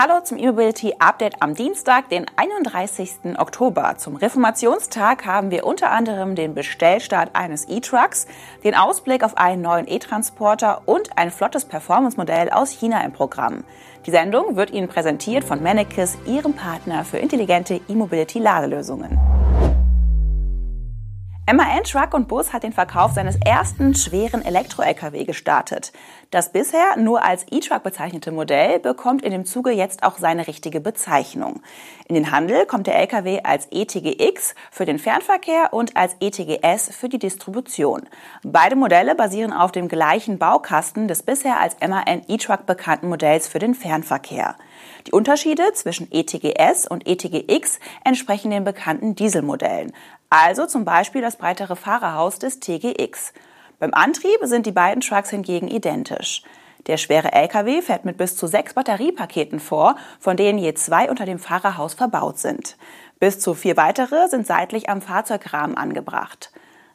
Hallo zum E-Mobility Update am Dienstag, den 31. Oktober. Zum Reformationstag haben wir unter anderem den Bestellstart eines E-Trucks, den Ausblick auf einen neuen E-Transporter und ein flottes Performance-Modell aus China im Programm. Die Sendung wird Ihnen präsentiert von Mannekes, Ihrem Partner für intelligente E-Mobility-Ladelösungen. MAN Truck und Bus hat den Verkauf seines ersten schweren Elektro-Lkw gestartet. Das bisher nur als E-Truck bezeichnete Modell bekommt in dem Zuge jetzt auch seine richtige Bezeichnung. In den Handel kommt der Lkw als ETGX für den Fernverkehr und als ETGS für die Distribution. Beide Modelle basieren auf dem gleichen Baukasten des bisher als MAN E-Truck bekannten Modells für den Fernverkehr. Die Unterschiede zwischen ETGS und ETGX entsprechen den bekannten Dieselmodellen, also zum Beispiel das breitere Fahrerhaus des TGX. Beim Antrieb sind die beiden Trucks hingegen identisch. Der schwere LKW fährt mit bis zu sechs Batteriepaketen vor, von denen je zwei unter dem Fahrerhaus verbaut sind. Bis zu vier weitere sind seitlich am Fahrzeugrahmen angebracht.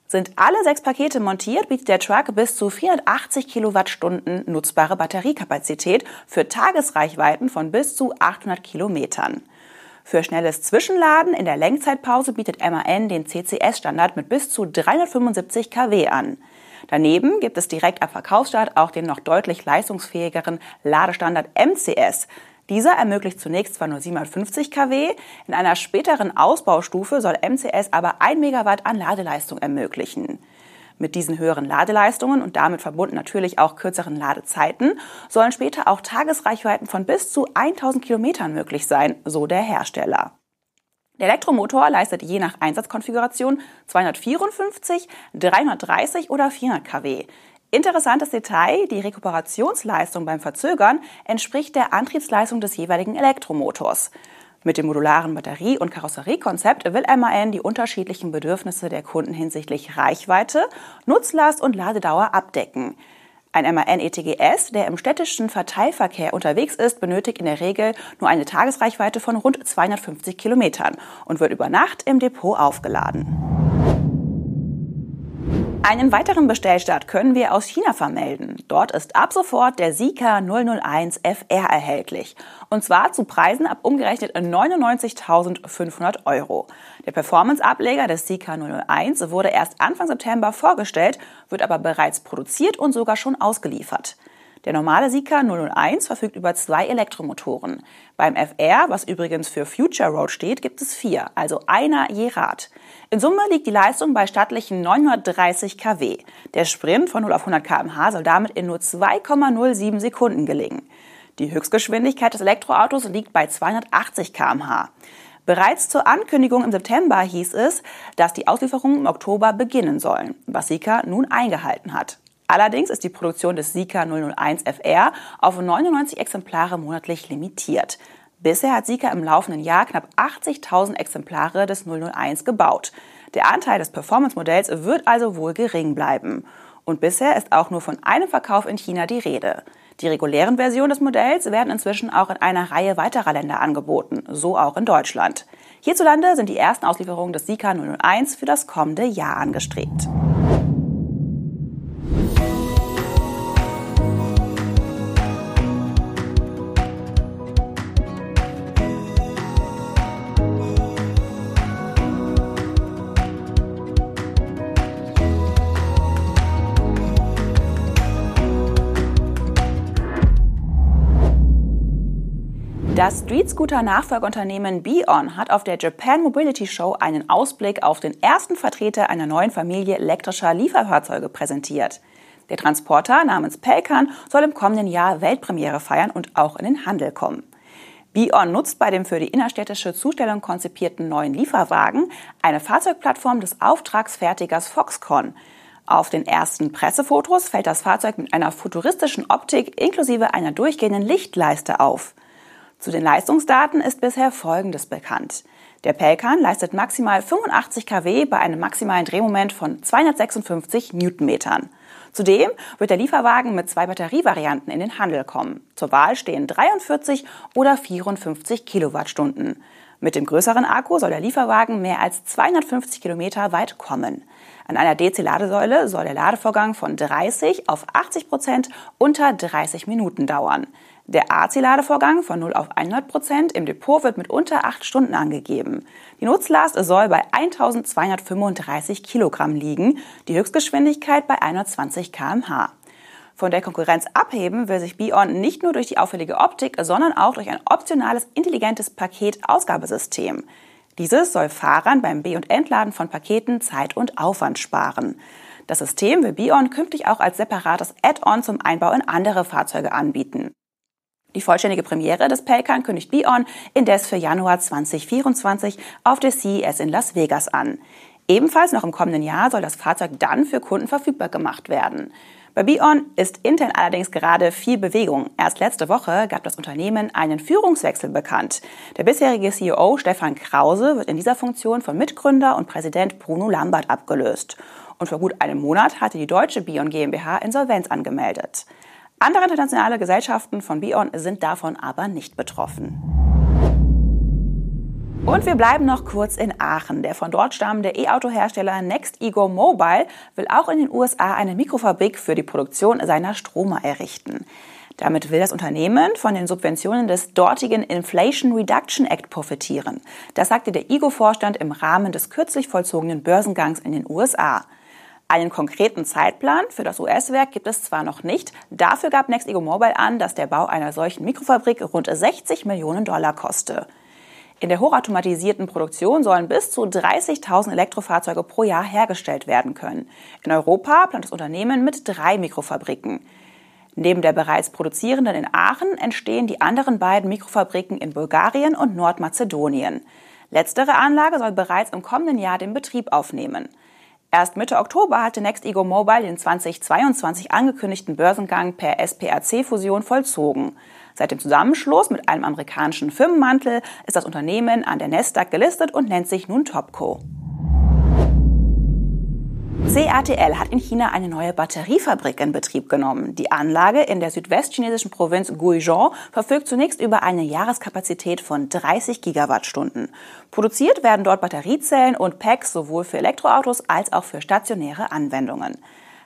Sind alle sechs Pakete montiert, bietet der Truck bis zu 480 Kilowattstunden nutzbare Batteriekapazität für Tagesreichweiten von bis zu 800 Kilometern. Für schnelles Zwischenladen in der Lenkzeitpause bietet MAN den CCS-Standard mit bis zu 375 kW an. Daneben gibt es direkt ab Verkaufsstart auch den noch deutlich leistungsfähigeren Ladestandard MCS. Dieser ermöglicht zunächst zwar nur 750 kW, in einer späteren Ausbaustufe soll MCS aber 1 Megawatt an Ladeleistung ermöglichen. Mit diesen höheren Ladeleistungen und damit verbunden natürlich auch kürzeren Ladezeiten sollen später auch Tagesreichweiten von bis zu 1000 Kilometern möglich sein, so der Hersteller. Der Elektromotor leistet je nach Einsatzkonfiguration 254, 330 oder 400 kW. Interessantes Detail, die Rekuperationsleistung beim Verzögern entspricht der Antriebsleistung des jeweiligen Elektromotors. Mit dem modularen Batterie- und Karosseriekonzept will MAN die unterschiedlichen Bedürfnisse der Kunden hinsichtlich Reichweite, Nutzlast und Ladedauer abdecken. Ein MAN ETGS, der im städtischen Verteilverkehr unterwegs ist, benötigt in der Regel nur eine Tagesreichweite von rund 250 Kilometern und wird über Nacht im Depot aufgeladen. Einen weiteren Bestellstart können wir aus China vermelden. Dort ist ab sofort der Sika 001 FR erhältlich. Und zwar zu Preisen ab umgerechnet 99.500 Euro. Der Performance-Ableger des Sika 001 wurde erst Anfang September vorgestellt, wird aber bereits produziert und sogar schon ausgeliefert. Der normale Sika 001 verfügt über zwei Elektromotoren. Beim FR, was übrigens für Future Road steht, gibt es vier, also einer je Rad. In Summe liegt die Leistung bei stattlichen 930 kW. Der Sprint von 0 auf 100 km/h soll damit in nur 2,07 Sekunden gelingen. Die Höchstgeschwindigkeit des Elektroautos liegt bei 280 km/h. Bereits zur Ankündigung im September hieß es, dass die Auslieferungen im Oktober beginnen sollen, was Sika nun eingehalten hat. Allerdings ist die Produktion des Sika 001 FR auf 99 Exemplare monatlich limitiert. Bisher hat Sika im laufenden Jahr knapp 80.000 Exemplare des 001 gebaut. Der Anteil des Performance-Modells wird also wohl gering bleiben. Und bisher ist auch nur von einem Verkauf in China die Rede. Die regulären Versionen des Modells werden inzwischen auch in einer Reihe weiterer Länder angeboten, so auch in Deutschland. Hierzulande sind die ersten Auslieferungen des Sika 001 für das kommende Jahr angestrebt. Das Street Scooter Nachfolgeunternehmen Bion hat auf der Japan Mobility Show einen Ausblick auf den ersten Vertreter einer neuen Familie elektrischer Lieferfahrzeuge präsentiert. Der Transporter namens Pelkan soll im kommenden Jahr Weltpremiere feiern und auch in den Handel kommen. Bion nutzt bei dem für die innerstädtische Zustellung konzipierten neuen Lieferwagen eine Fahrzeugplattform des Auftragsfertigers Foxconn. Auf den ersten Pressefotos fällt das Fahrzeug mit einer futuristischen Optik inklusive einer durchgehenden Lichtleiste auf. Zu den Leistungsdaten ist bisher Folgendes bekannt. Der Pelkan leistet maximal 85 kW bei einem maximalen Drehmoment von 256 Newtonmetern. Zudem wird der Lieferwagen mit zwei Batterievarianten in den Handel kommen. Zur Wahl stehen 43 oder 54 Kilowattstunden. Mit dem größeren Akku soll der Lieferwagen mehr als 250 Kilometer weit kommen. An einer DC-Ladesäule soll der Ladevorgang von 30 auf 80 Prozent unter 30 Minuten dauern. Der AC-Ladevorgang von 0 auf 100 Prozent im Depot wird mit unter 8 Stunden angegeben. Die Nutzlast soll bei 1235 Kilogramm liegen, die Höchstgeschwindigkeit bei 120 km/h. Von der Konkurrenz abheben will sich Bion nicht nur durch die auffällige Optik, sondern auch durch ein optionales intelligentes Paket-Ausgabesystem. Dieses soll Fahrern beim B- und Entladen von Paketen Zeit und Aufwand sparen. Das System will Bion künftig auch als separates Add-on zum Einbau in andere Fahrzeuge anbieten. Die vollständige Premiere des Pelkan kündigt Bion indes für Januar 2024 auf der CES in Las Vegas an. Ebenfalls noch im kommenden Jahr soll das Fahrzeug dann für Kunden verfügbar gemacht werden. Bei Bion ist intern allerdings gerade viel Bewegung. Erst letzte Woche gab das Unternehmen einen Führungswechsel bekannt. Der bisherige CEO Stefan Krause wird in dieser Funktion von Mitgründer und Präsident Bruno Lambert abgelöst. Und vor gut einem Monat hatte die deutsche Bion GmbH Insolvenz angemeldet. Andere internationale Gesellschaften von Bion sind davon aber nicht betroffen. Und wir bleiben noch kurz in Aachen. Der von dort stammende E-Auto-Hersteller Next Ego Mobile will auch in den USA eine Mikrofabrik für die Produktion seiner Stromer errichten. Damit will das Unternehmen von den Subventionen des dortigen Inflation Reduction Act profitieren. Das sagte der IGO-Vorstand im Rahmen des kürzlich vollzogenen Börsengangs in den USA. Einen konkreten Zeitplan für das US-Werk gibt es zwar noch nicht, dafür gab NextEgo Mobile an, dass der Bau einer solchen Mikrofabrik rund 60 Millionen Dollar koste. In der hochautomatisierten Produktion sollen bis zu 30.000 Elektrofahrzeuge pro Jahr hergestellt werden können. In Europa plant das Unternehmen mit drei Mikrofabriken. Neben der bereits produzierenden in Aachen entstehen die anderen beiden Mikrofabriken in Bulgarien und Nordmazedonien. Letztere Anlage soll bereits im kommenden Jahr den Betrieb aufnehmen. Erst Mitte Oktober hatte NextEgo Mobile den 2022 angekündigten Börsengang per SPRC-Fusion vollzogen. Seit dem Zusammenschluss mit einem amerikanischen Firmenmantel ist das Unternehmen an der Nasdaq gelistet und nennt sich nun Topco. CATL hat in China eine neue Batteriefabrik in Betrieb genommen. Die Anlage in der südwestchinesischen Provinz Guizhou verfügt zunächst über eine Jahreskapazität von 30 Gigawattstunden. Produziert werden dort Batteriezellen und Packs sowohl für Elektroautos als auch für stationäre Anwendungen.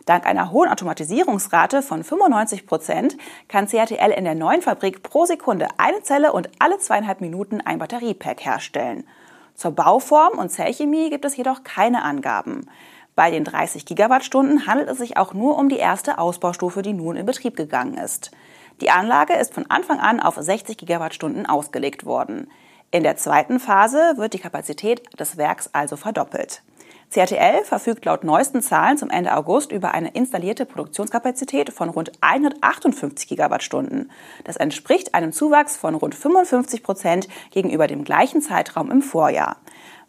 Dank einer hohen Automatisierungsrate von 95 Prozent kann CATL in der neuen Fabrik pro Sekunde eine Zelle und alle zweieinhalb Minuten ein Batteriepack herstellen. Zur Bauform und Zellchemie gibt es jedoch keine Angaben. Bei den 30 Gigawattstunden handelt es sich auch nur um die erste Ausbaustufe, die nun in Betrieb gegangen ist. Die Anlage ist von Anfang an auf 60 Gigawattstunden ausgelegt worden. In der zweiten Phase wird die Kapazität des Werks also verdoppelt. CRTL verfügt laut neuesten Zahlen zum Ende August über eine installierte Produktionskapazität von rund 158 Gigawattstunden. Das entspricht einem Zuwachs von rund 55 Prozent gegenüber dem gleichen Zeitraum im Vorjahr.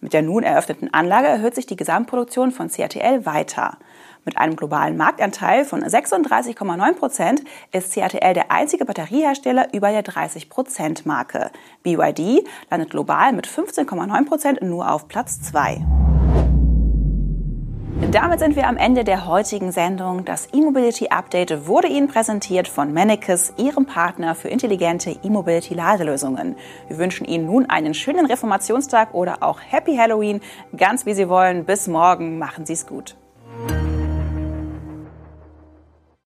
Mit der nun eröffneten Anlage erhöht sich die Gesamtproduktion von CATL weiter. Mit einem globalen Marktanteil von 36,9 Prozent ist CATL der einzige Batteriehersteller über der 30-Prozent-Marke. BYD landet global mit 15,9 Prozent nur auf Platz 2. Damit sind wir am Ende der heutigen Sendung. Das E-Mobility Update wurde Ihnen präsentiert von Mannekes, Ihrem Partner für intelligente E-Mobility-Ladelösungen. Wir wünschen Ihnen nun einen schönen Reformationstag oder auch Happy Halloween, ganz wie Sie wollen. Bis morgen, machen Sie es gut.